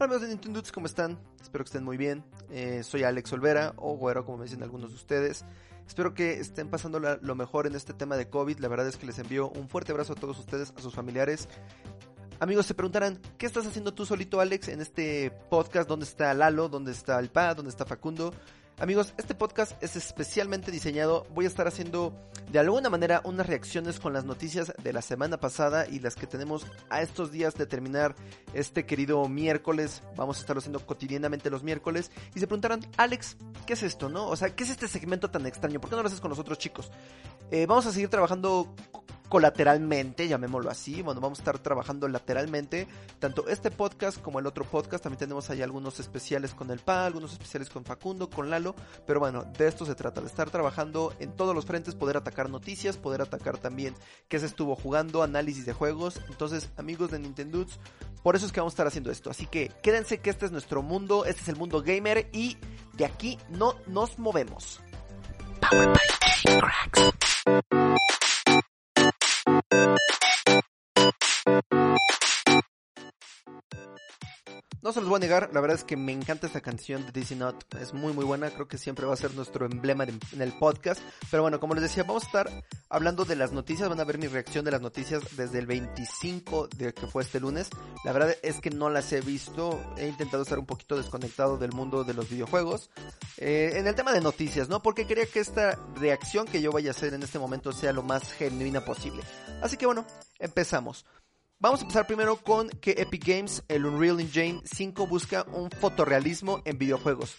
Hola amigos de Nintendo, ¿cómo están? Espero que estén muy bien. Eh, soy Alex Olvera, o Güero, como me dicen algunos de ustedes. Espero que estén pasando lo mejor en este tema de COVID. La verdad es que les envío un fuerte abrazo a todos ustedes, a sus familiares. Amigos, se preguntarán, ¿qué estás haciendo tú solito, Alex, en este podcast? ¿Dónde está Lalo? ¿Dónde está el Pa? ¿Dónde está Facundo? Amigos, este podcast es especialmente diseñado. Voy a estar haciendo de alguna manera unas reacciones con las noticias de la semana pasada y las que tenemos a estos días de terminar este querido miércoles. Vamos a estarlo haciendo cotidianamente los miércoles. Y se preguntarán, Alex, ¿qué es esto, no? O sea, ¿qué es este segmento tan extraño? ¿Por qué no lo haces con nosotros, chicos? Eh, vamos a seguir trabajando colateralmente, llamémoslo así. Bueno, vamos a estar trabajando lateralmente. Tanto este podcast como el otro podcast. También tenemos ahí algunos especiales con el PA, algunos especiales con Facundo, con Lalo. Pero bueno, de esto se trata, de estar trabajando en todos los frentes, poder atacar noticias, poder atacar también qué se estuvo jugando, análisis de juegos. Entonces, amigos de Nintendo, por eso es que vamos a estar haciendo esto. Así que quédense que este es nuestro mundo, este es el mundo gamer y de aquí no nos movemos. Power you No se los voy a negar, la verdad es que me encanta esta canción de Dizzy Not, es muy muy buena, creo que siempre va a ser nuestro emblema en el podcast, pero bueno, como les decía, vamos a estar hablando de las noticias, van a ver mi reacción de las noticias desde el 25 de que fue este lunes, la verdad es que no las he visto, he intentado estar un poquito desconectado del mundo de los videojuegos, eh, en el tema de noticias, ¿no? Porque quería que esta reacción que yo vaya a hacer en este momento sea lo más genuina posible, así que bueno, empezamos. Vamos a empezar primero con que Epic Games, el Unreal Engine 5, busca un fotorrealismo en videojuegos.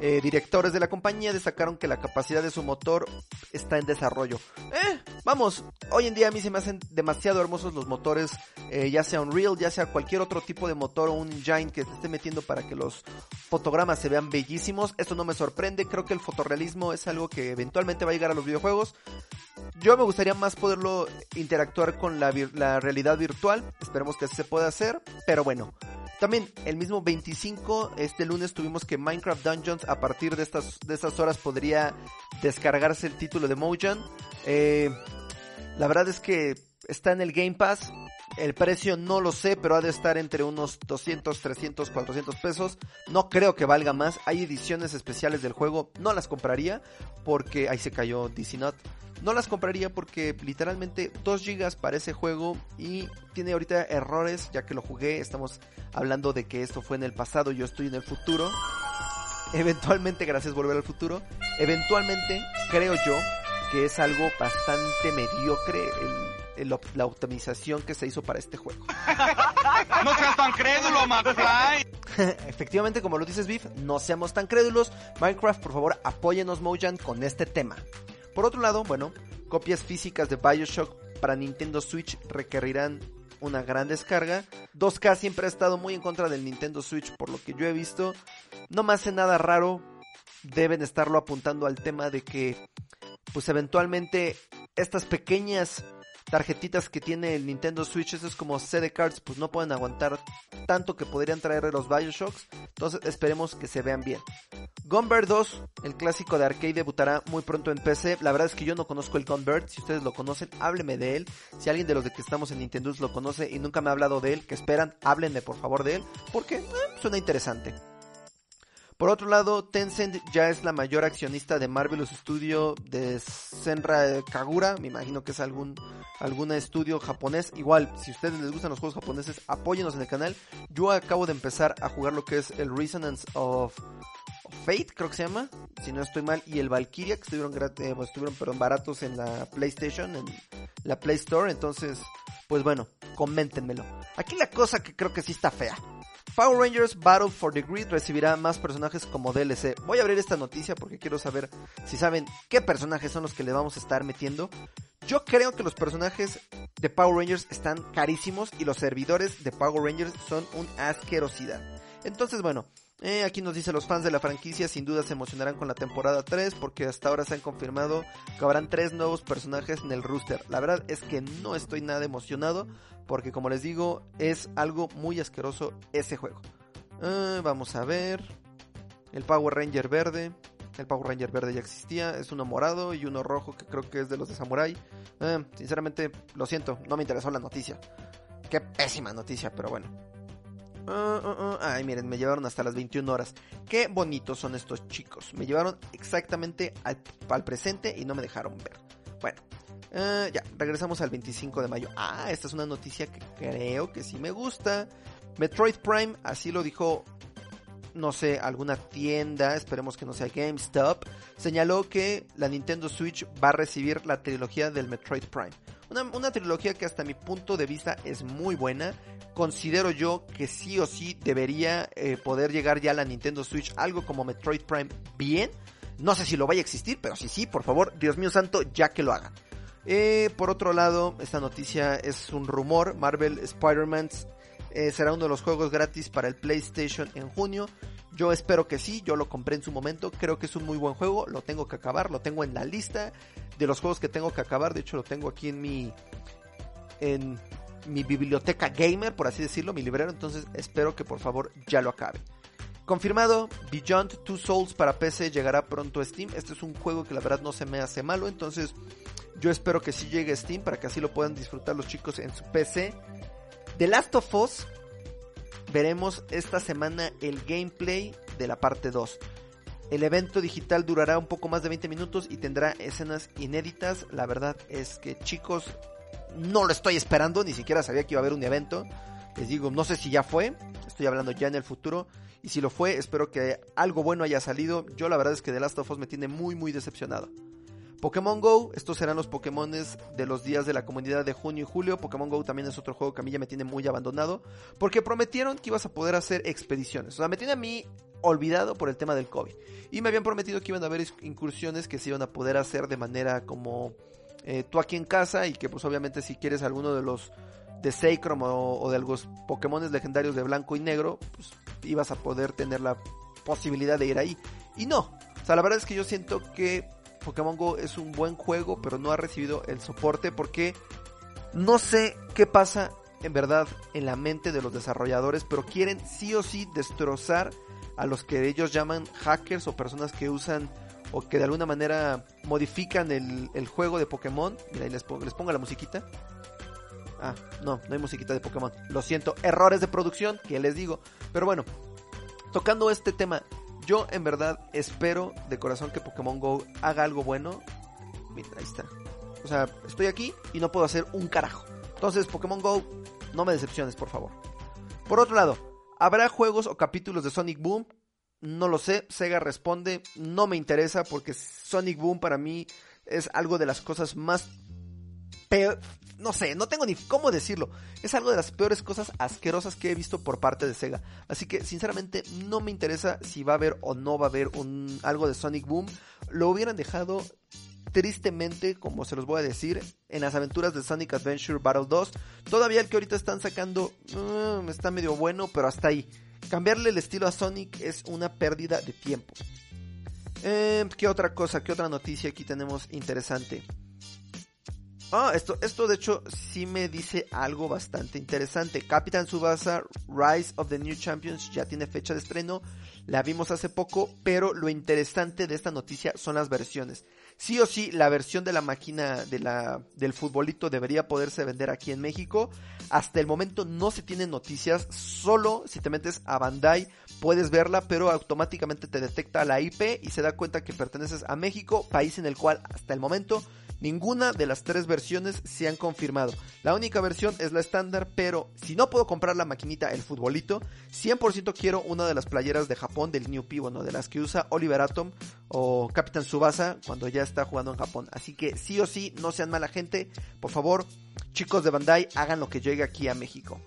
Eh, directores de la compañía destacaron que la capacidad de su motor está en desarrollo. Eh, vamos, hoy en día a mí se me hacen demasiado hermosos los motores, eh, ya sea Unreal, ya sea cualquier otro tipo de motor o un engine que se esté metiendo para que los fotogramas se vean bellísimos. Esto no me sorprende, creo que el fotorrealismo es algo que eventualmente va a llegar a los videojuegos. Yo me gustaría más poderlo interactuar con la, realidad virtual. Esperemos que se pueda hacer. Pero bueno. También el mismo 25, este lunes tuvimos que Minecraft Dungeons a partir de estas, de horas podría descargarse el título de Mojang. Eh, la verdad es que está en el Game Pass. El precio no lo sé, pero ha de estar entre unos 200, 300, 400 pesos. No creo que valga más. Hay ediciones especiales del juego. No las compraría porque ahí se cayó DC Not. No las compraría porque literalmente 2 GB para ese juego y tiene ahorita errores ya que lo jugué. Estamos hablando de que esto fue en el pasado, yo estoy en el futuro. Eventualmente, gracias Volver al Futuro, eventualmente creo yo que es algo bastante mediocre la optimización que se hizo para este juego. no seas tan crédulo, McFly. Efectivamente, como lo dices, Biff, no seamos tan crédulos. Minecraft, por favor, apóyenos Mojang con este tema. Por otro lado, bueno, copias físicas de Bioshock para Nintendo Switch requerirán una gran descarga. 2K siempre ha estado muy en contra del Nintendo Switch por lo que yo he visto. No me hace nada raro. Deben estarlo apuntando al tema de que pues eventualmente estas pequeñas tarjetitas que tiene el Nintendo Switch, eso es como CD cards, pues no pueden aguantar tanto que podrían traer los Bioshocks. Entonces esperemos que se vean bien. Gunbird 2, el clásico de arcade, debutará muy pronto en PC. La verdad es que yo no conozco el Gunbird. Si ustedes lo conocen, hábleme de él. Si alguien de los de que estamos en Nintendo lo conoce y nunca me ha hablado de él, que esperan, háblenme por favor de él, porque eh, suena interesante. Por otro lado, Tencent ya es la mayor accionista de Marvelous Studio de Senra Kagura, me imagino que es algún algún estudio japonés. Igual, si a ustedes les gustan los juegos japoneses, apóyenos en el canal. Yo acabo de empezar a jugar lo que es el Resonance of Fate, creo que se llama, si no estoy mal, y el Valkyria, que estuvieron, eh, estuvieron perdón, baratos en la PlayStation, en la Play Store, entonces, pues bueno, coméntenmelo. Aquí la cosa que creo que sí está fea. Power Rangers Battle for the Grid recibirá más personajes como DLC. Voy a abrir esta noticia porque quiero saber si saben qué personajes son los que le vamos a estar metiendo. Yo creo que los personajes de Power Rangers están carísimos y los servidores de Power Rangers son un asquerosidad. Entonces, bueno, eh, aquí nos dice los fans de la franquicia sin duda se emocionarán con la temporada 3 porque hasta ahora se han confirmado que habrán tres nuevos personajes en el rooster. La verdad es que no estoy nada emocionado porque como les digo es algo muy asqueroso ese juego. Eh, vamos a ver. El Power Ranger verde. El Power Ranger verde ya existía. Es uno morado y uno rojo que creo que es de los de Samurai. Eh, sinceramente, lo siento, no me interesó la noticia. Qué pésima noticia, pero bueno. Ah, ah, ah. Ay, miren, me llevaron hasta las 21 horas. Qué bonitos son estos chicos. Me llevaron exactamente al, al presente y no me dejaron ver. Bueno, ah, ya, regresamos al 25 de mayo. Ah, esta es una noticia que creo que sí me gusta. Metroid Prime, así lo dijo, no sé, alguna tienda, esperemos que no sea GameStop, señaló que la Nintendo Switch va a recibir la trilogía del Metroid Prime. Una, trilogía que hasta mi punto de vista es muy buena. Considero yo que sí o sí debería eh, poder llegar ya a la Nintendo Switch algo como Metroid Prime bien. No sé si lo vaya a existir, pero si sí, por favor, Dios mío santo, ya que lo hagan. Eh, por otro lado, esta noticia es un rumor. Marvel Spider-Man eh, será uno de los juegos gratis para el PlayStation en junio. Yo espero que sí, yo lo compré en su momento, creo que es un muy buen juego, lo tengo que acabar, lo tengo en la lista de los juegos que tengo que acabar, de hecho lo tengo aquí en mi en mi biblioteca gamer, por así decirlo, mi librero, entonces espero que por favor ya lo acabe. Confirmado, Beyond Two Souls para PC llegará pronto a Steam. Este es un juego que la verdad no se me hace malo, entonces yo espero que sí llegue Steam para que así lo puedan disfrutar los chicos en su PC. The Last of Us veremos esta semana el gameplay de la parte 2. El evento digital durará un poco más de 20 minutos y tendrá escenas inéditas. La verdad es que chicos, no lo estoy esperando, ni siquiera sabía que iba a haber un evento. Les digo, no sé si ya fue, estoy hablando ya en el futuro. Y si lo fue, espero que algo bueno haya salido. Yo la verdad es que The Last of Us me tiene muy muy decepcionado. Pokémon Go, estos serán los Pokémon de los días de la comunidad de junio y julio. Pokémon Go también es otro juego que a mí ya me tiene muy abandonado. Porque prometieron que ibas a poder hacer expediciones. O sea, me tiene a mí olvidado por el tema del COVID. Y me habían prometido que iban a haber incursiones que se iban a poder hacer de manera como eh, tú aquí en casa. Y que pues obviamente si quieres alguno de los de Sacrum o, o de los Pokémon legendarios de blanco y negro, pues ibas a poder tener la posibilidad de ir ahí. Y no. O sea, la verdad es que yo siento que Pokémon Go es un buen juego, pero no ha recibido el soporte porque no sé qué pasa en verdad en la mente de los desarrolladores, pero quieren sí o sí destrozar a los que ellos llaman hackers o personas que usan o que de alguna manera modifican el, juego de Pokémon. Mira, ahí les pongo la musiquita. Ah, no, no hay musiquita de Pokémon. Lo siento, errores de producción, que les digo. Pero bueno, tocando este tema, yo en verdad espero de corazón que Pokémon Go haga algo bueno. Mira, ahí está. O sea, estoy aquí y no puedo hacer un carajo. Entonces, Pokémon Go, no me decepciones, por favor. Por otro lado, ¿habrá juegos o capítulos de Sonic Boom? No lo sé, Sega responde, no me interesa porque Sonic Boom para mí es algo de las cosas más no sé, no tengo ni cómo decirlo. Es algo de las peores cosas asquerosas que he visto por parte de Sega. Así que sinceramente no me interesa si va a haber o no va a haber algo de Sonic Boom. Lo hubieran dejado tristemente, como se los voy a decir, en las aventuras de Sonic Adventure Battle 2. Todavía el que ahorita están sacando uh, está medio bueno, pero hasta ahí. Cambiarle el estilo a Sonic es una pérdida de tiempo. Eh, ¿Qué otra cosa? ¿Qué otra noticia aquí tenemos interesante? Ah, esto, esto de hecho sí me dice algo bastante interesante. Capitán Subasa Rise of the New Champions ya tiene fecha de estreno. La vimos hace poco, pero lo interesante de esta noticia son las versiones. Sí o sí, la versión de la máquina de la, del futbolito debería poderse vender aquí en México. Hasta el momento no se tienen noticias, solo si te metes a Bandai puedes verla, pero automáticamente te detecta la IP y se da cuenta que perteneces a México, país en el cual hasta el momento Ninguna de las tres versiones se han confirmado. La única versión es la estándar, pero si no puedo comprar la maquinita, el futbolito, 100% quiero una de las playeras de Japón del New P, bueno, de las que usa Oliver Atom o Captain Subasa cuando ya está jugando en Japón. Así que sí o sí, no sean mala gente. Por favor, chicos de Bandai, hagan lo que llegue aquí a México.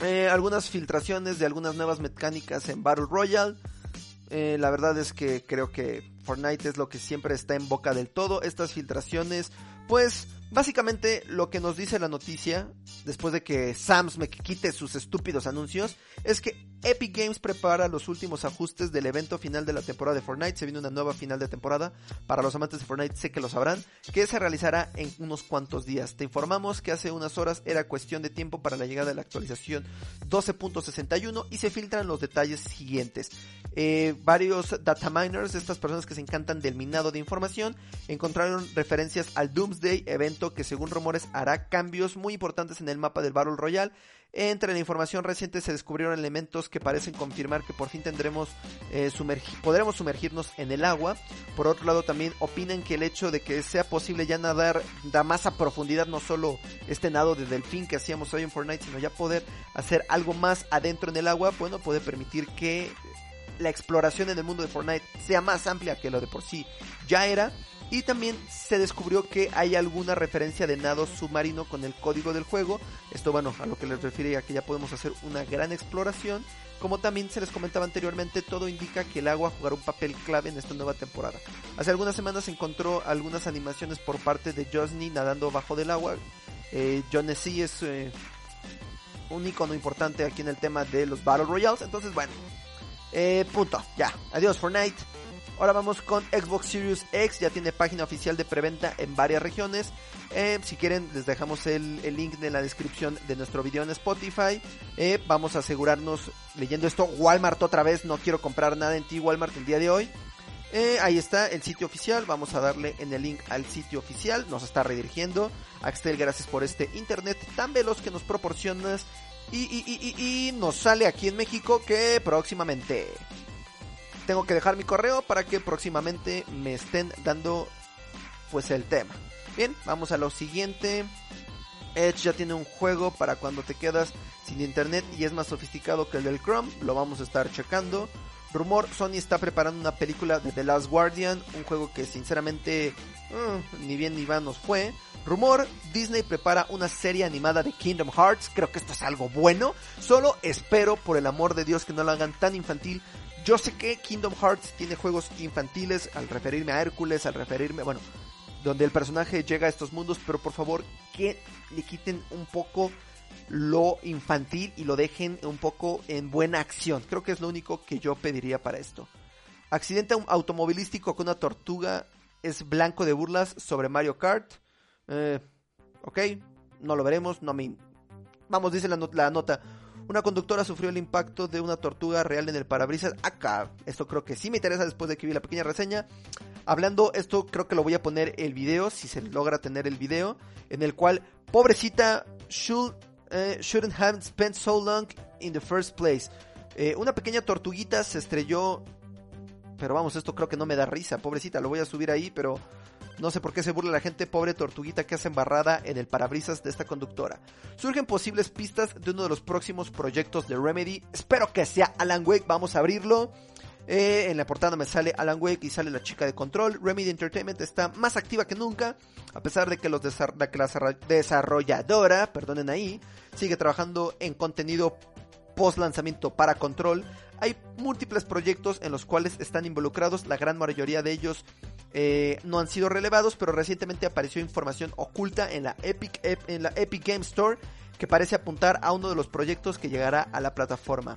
Eh, algunas filtraciones de algunas nuevas mecánicas en Battle Royale. Eh, la verdad es que creo que Fortnite es lo que siempre está en boca del todo. Estas filtraciones, pues básicamente lo que nos dice la noticia, después de que Sams me quite sus estúpidos anuncios, es que Epic Games prepara los últimos ajustes del evento final de la temporada de Fortnite. Se viene una nueva final de temporada. Para los amantes de Fortnite sé que lo sabrán. Que se realizará en unos cuantos días. Te informamos que hace unas horas era cuestión de tiempo para la llegada de la actualización 12.61 y se filtran los detalles siguientes. Eh, varios data miners, estas personas que se encantan del minado de información, encontraron referencias al Doomsday evento que según rumores hará cambios muy importantes en el mapa del Battle Royale Entre la información reciente se descubrieron elementos que parecen confirmar que por fin tendremos eh, podremos sumergirnos en el agua. Por otro lado también opinan que el hecho de que sea posible ya nadar da más a profundidad no solo este nado de delfín que hacíamos hoy en Fortnite, sino ya poder hacer algo más adentro en el agua, bueno, puede permitir que la exploración en el mundo de Fortnite sea más amplia que lo de por sí ya era. Y también se descubrió que hay alguna referencia de nado submarino con el código del juego. Esto, bueno, a lo que les refiere a que ya podemos hacer una gran exploración. Como también se les comentaba anteriormente, todo indica que el agua jugará un papel clave en esta nueva temporada. Hace algunas semanas se encontró algunas animaciones por parte de Josny nadando bajo del agua. Eh, John es eh, un icono importante aquí en el tema de los Battle Royales. Entonces, bueno, eh, punto, ya. Adiós Fortnite. Ahora vamos con Xbox Series X, ya tiene página oficial de preventa en varias regiones. Eh, si quieren, les dejamos el, link en la descripción de nuestro video en Spotify. Eh, vamos a asegurarnos leyendo esto. Walmart otra vez, no quiero comprar nada en ti, Walmart, el día de hoy. Eh, ahí está el sitio oficial. Vamos a darle en el link al sitio oficial. Nos está redirigiendo. Axel, gracias por este internet tan veloz que nos proporcionas. Y, y, y, y nos sale aquí en México que próximamente tengo que dejar mi correo para que próximamente me estén dando pues el tema. Bien, vamos a lo siguiente. Edge ya tiene un juego para cuando te quedas sin internet y es más sofisticado que el del Chrome. Lo vamos a estar checando. Rumor, Sony está preparando una película de The Last Guardian, un juego que sinceramente mm, ni bien ni va nos fue. Rumor, Disney prepara una serie animada de Kingdom Hearts, creo que esto es algo bueno, solo espero por el amor de Dios que no lo hagan tan infantil yo sé que Kingdom Hearts tiene juegos infantiles al referirme a Hércules, al referirme, bueno, donde el personaje llega a estos mundos, pero por favor que le quiten un poco lo infantil y lo dejen un poco en buena acción. Creo que es lo único que yo pediría para esto. Accidente automovilístico con una tortuga es blanco de burlas sobre Mario Kart. Eh, ok, no lo veremos, no me... Vamos, dice la, la nota. Una conductora sufrió el impacto de una tortuga real en el parabrisas. Acá, esto creo que sí me interesa después de que vi la pequeña reseña. Hablando, esto creo que lo voy a poner el video, si se logra tener el video, en el cual, pobrecita, should, eh, shouldn't have spent so long in the first place. Eh, una pequeña tortuguita se estrelló, pero vamos, esto creo que no me da risa, pobrecita, lo voy a subir ahí, pero no sé por qué se burla la gente, pobre tortuguita que hace embarrada en el parabrisas de esta conductora. Surgen posibles pistas de uno de los próximos proyectos de Remedy. Espero que sea Alan Wake, vamos a abrirlo. Eh, en la portada me sale Alan Wake y sale la chica de control. Remedy Entertainment está más activa que nunca, a pesar de que, los la desarrolladora, perdonen ahí, sigue trabajando en contenido post lanzamiento para control. Hay múltiples proyectos en los cuales están involucrados, la gran mayoría de ellos eh, no han sido relevados, pero recientemente apareció información oculta en la Epic, en la Epic Game Store que parece apuntar a uno de los proyectos que llegará a la plataforma.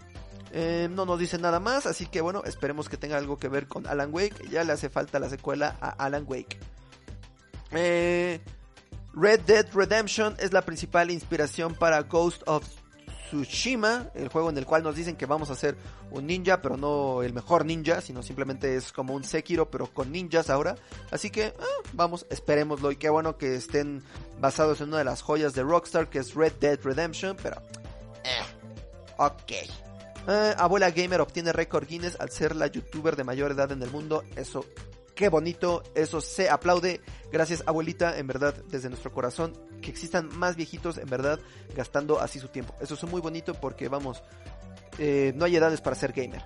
Eh, no nos dice nada más, así que bueno, esperemos que tenga algo que ver con Alan Wake. Ya le hace falta la secuela a Alan Wake. Eh, Red Dead Redemption es la principal inspiración para Ghost of Tsushima, el juego en el cual nos dicen que vamos a ser un ninja, pero no el mejor ninja, sino simplemente es como un Sekiro, pero con ninjas ahora. Así que ah, vamos, esperémoslo. Y qué bueno que estén basados en una de las joyas de Rockstar, que es Red Dead Redemption, pero... Eh, ok. Eh, abuela Gamer obtiene récord Guinness al ser la youtuber de mayor edad en el mundo. Eso qué bonito, eso se aplaude. Gracias abuelita, en verdad, desde nuestro corazón, que existan más viejitos, en verdad, gastando así su tiempo. Eso es muy bonito porque, vamos, eh, no hay edades para ser gamer.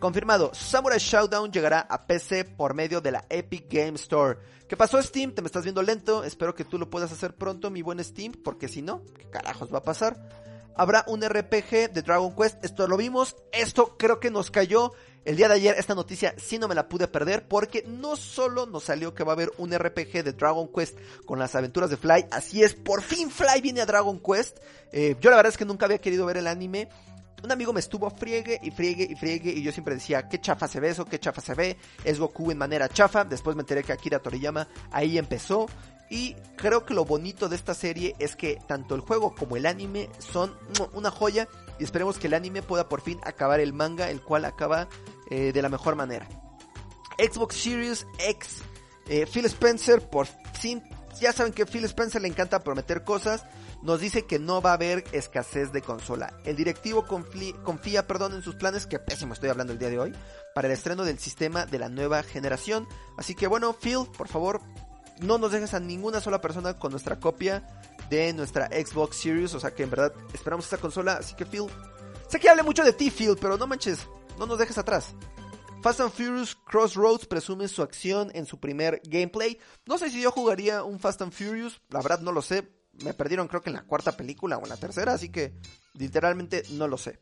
Confirmado, Samurai Showdown llegará a PC por medio de la Epic Game Store. ¿Qué pasó Steam? Te me estás viendo lento, espero que tú lo puedas hacer pronto, mi buen Steam, porque si no, ¿qué carajos va a pasar? Habrá un RPG de Dragon Quest, esto lo vimos, esto creo que nos cayó el día de ayer. Esta noticia sí no me la pude perder porque no solo nos salió que va a haber un RPG de Dragon Quest con las aventuras de Fly, así es, por fin Fly viene a Dragon Quest. Eh, yo la verdad es que nunca había querido ver el anime. Un amigo me estuvo friegue y friegue y friegue y yo siempre decía, qué chafa se ve eso, qué chafa se ve, es Goku en manera chafa, después me enteré que Akira Toriyama ahí empezó y creo que lo bonito de esta serie es que tanto el juego como el anime son una joya y esperemos que el anime pueda por fin acabar el manga, el cual acaba eh, de la mejor manera. Xbox Series X, eh, Phil Spencer, por fin, ya saben que a Phil Spencer le encanta prometer cosas. nos dice que no va a haber escasez de consola. El directivo confía, perdón, en sus planes, que pésimo estoy hablando el día de hoy, para el estreno del sistema de la nueva generación. Así que bueno, Phil, por favor, no nos dejes a ninguna sola persona con nuestra copia de nuestra Xbox Series. O sea que en verdad esperamos esta consola. Así que Phil, sé que hable mucho de ti, Phil, pero no manches, no nos dejes atrás. Fast and Furious Crossroads presume su acción en su primer gameplay. No sé si yo jugaría un Fast and Furious, la verdad no lo sé. Me perdieron creo que en la cuarta película o en la tercera, así que literalmente no lo sé.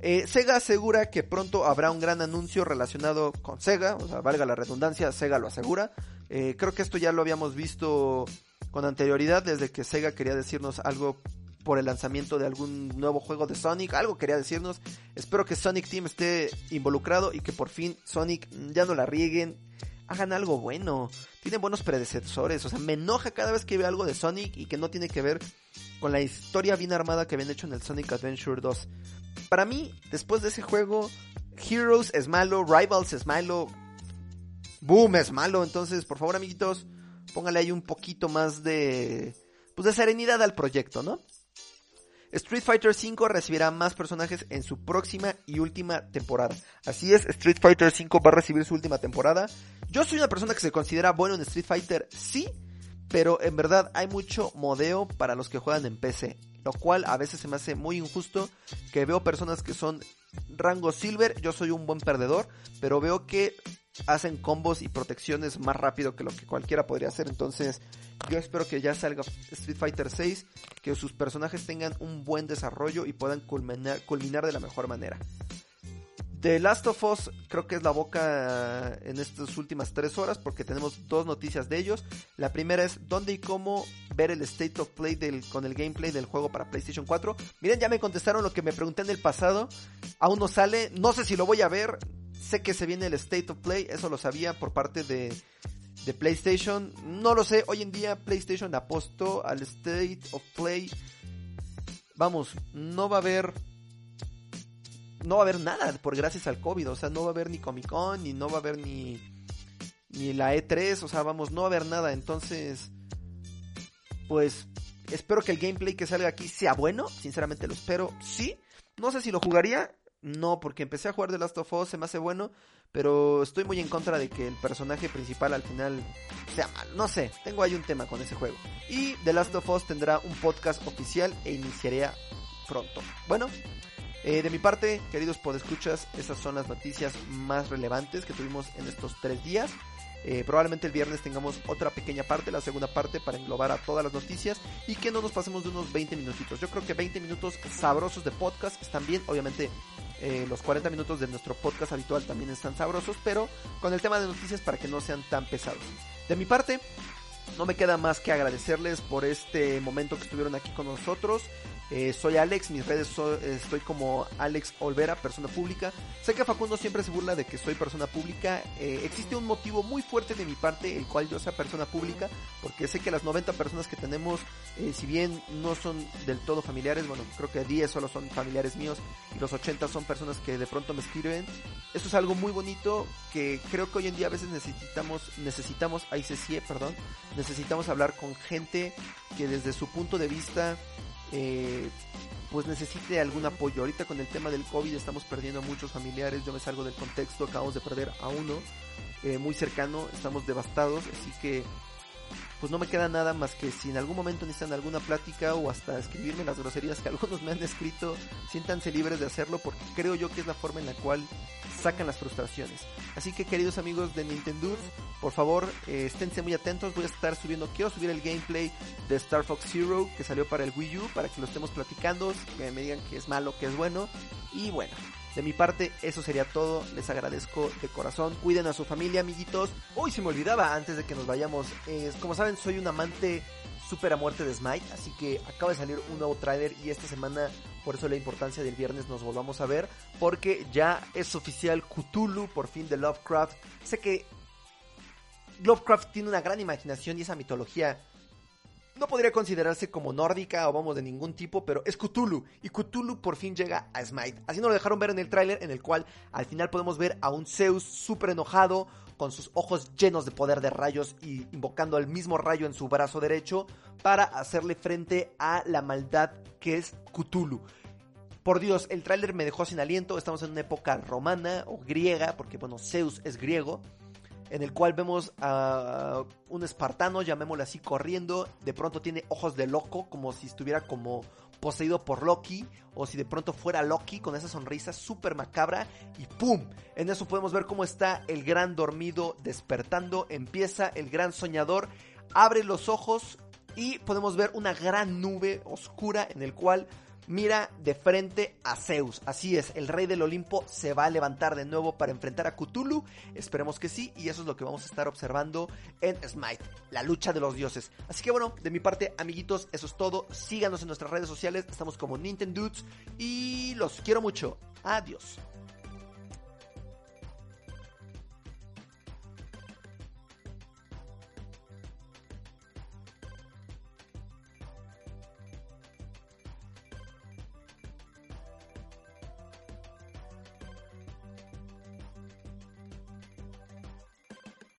Eh, Sega asegura que pronto habrá un gran anuncio relacionado con Sega, o sea, valga la redundancia, Sega lo asegura. Eh, creo que esto ya lo habíamos visto con anterioridad, desde que Sega quería decirnos algo por el lanzamiento de algún nuevo juego de Sonic, algo quería decirnos. Espero que Sonic Team esté involucrado y que por fin Sonic ya no la rieguen, hagan algo bueno. Tienen buenos predecesores, o sea, me enoja cada vez que veo algo de Sonic y que no tiene que ver con la historia bien armada que habían hecho en el Sonic Adventure 2. Para mí, después de ese juego, Heroes es malo, Rivals es malo, Boom es malo, entonces, por favor, amiguitos, póngale ahí un poquito más de pues de serenidad al proyecto, ¿no? Street Fighter V recibirá más personajes en su próxima y última temporada. Así es, Street Fighter V va a recibir su última temporada. Yo soy una persona que se considera bueno en Street Fighter, sí, pero en verdad hay mucho modeo para los que juegan en PC, lo cual a veces se me hace muy injusto que veo personas que son rango silver, yo soy un buen perdedor, pero veo que hacen combos y protecciones más rápido que lo que cualquiera podría hacer. Entonces, yo espero que ya salga Street Fighter 6, que sus personajes tengan un buen desarrollo y puedan culminar, culminar de la mejor manera. The Last of Us creo que es la boca en estas últimas tres horas porque tenemos dos noticias de ellos. La primera es dónde y cómo ver el State of Play del, con el gameplay del juego para PlayStation 4. Miren, ya me contestaron lo que me pregunté en el pasado. Aún no sale, no sé si lo voy a ver. Sé que se viene el State of Play, eso lo sabía por parte de, PlayStation. No lo sé, hoy en día PlayStation apostó al State of Play. Vamos, no va a haber no va a haber nada por gracias al COVID, o sea, no va a haber ni Comic Con, ni no va a haber ni ni la E3, o sea, vamos, no va a haber nada, entonces pues espero que el gameplay que salga aquí sea bueno, sinceramente lo espero, sí, no sé si lo jugaría, no, porque empecé a jugar The Last of Us, se me hace bueno, pero estoy muy en contra de que el personaje principal al final sea mal. No sé, tengo ahí un tema con ese juego. Y The Last of Us tendrá un podcast oficial e iniciaría pronto. Bueno, eh, de mi parte, queridos podescuchas, esas son las noticias más relevantes que tuvimos en estos tres días. Eh, probablemente el viernes tengamos otra pequeña parte, la segunda parte, para englobar a todas las noticias y que no nos pasemos de unos 20 minutitos. Yo creo que 20 minutos sabrosos de podcast están bien. Obviamente eh, los 40 minutos de nuestro podcast habitual también están sabrosos, pero con el tema de noticias para que no sean tan pesados. De mi parte, no me queda más que agradecerles por este momento que estuvieron aquí con nosotros. Eh, soy Alex, mis redes estoy como Alex Olvera, persona pública. Sé que Facundo siempre se burla de que soy persona pública. Eh, existe un motivo muy fuerte de mi parte el cual yo sea persona pública, porque sé que las 90 personas que tenemos, eh, si bien no son del todo familiares, bueno, creo que 10 solo son familiares míos y los 80 son personas que de pronto me escriben. Eso es algo muy bonito que creo que hoy en día a veces necesitamos, necesitamos, ahí se sí, perdón, necesitamos hablar con gente que desde su punto de vista eh, pues necesite algún apoyo. Ahorita con el tema del COVID estamos perdiendo a muchos familiares, yo me salgo del contexto, acabamos de perder a uno eh, muy cercano, estamos devastados, así que pues no me queda nada más que si en algún momento necesitan alguna plática o hasta escribirme las groserías que algunos me han escrito, siéntanse libres de hacerlo porque creo yo que es la forma en la cual sacan las frustraciones. Así que queridos amigos de Nintendo, por favor, eh, esténse muy atentos, voy a estar subiendo, quiero subir el gameplay de Star Fox Zero que salió para el Wii U para que lo estemos platicando, que me digan que es malo, que es bueno y bueno. De mi parte, eso sería todo. Les agradezco de corazón. Cuiden a su familia, amiguitos. Hoy se me olvidaba, antes de que nos vayamos. como saben, soy un amante súper a muerte de Smite. Así que acaba de salir un nuevo trailer. Y esta semana, por eso la importancia del viernes, nos volvamos a ver. Porque ya es oficial Cthulhu, por fin de Lovecraft. Sé que Lovecraft tiene una gran imaginación y esa mitología no podría considerarse como nórdica o vamos de ningún tipo, pero es Cthulhu. Y Cthulhu por fin llega a Smite. Así nos lo dejaron ver en el tráiler, en el cual al final podemos ver a un Zeus súper enojado, con sus ojos llenos de poder de rayos y invocando el mismo rayo en su brazo derecho para hacerle frente a la maldad que es Cthulhu. Por Dios, el tráiler me dejó sin aliento. Estamos en una época romana o griega, porque bueno, Zeus es griego en el cual vemos a un espartano, llamémosle así, corriendo. De pronto tiene ojos de loco, como si estuviera como poseído por Loki, o si de pronto fuera Loki con esa sonrisa súper macabra, y ¡pum! En eso podemos ver cómo está el gran dormido despertando, empieza el gran soñador, abre los ojos y podemos ver una gran nube oscura en el cual mira de frente a Zeus. Así es, el rey del Olimpo se va a levantar de nuevo para enfrentar a Cthulhu. Esperemos que sí, y eso es lo que vamos a estar observando en Smite, la lucha de los dioses. Así que bueno, de mi parte, amiguitos, eso es todo. Síganos en nuestras redes sociales, estamos como Nintendo y los quiero mucho. Adiós.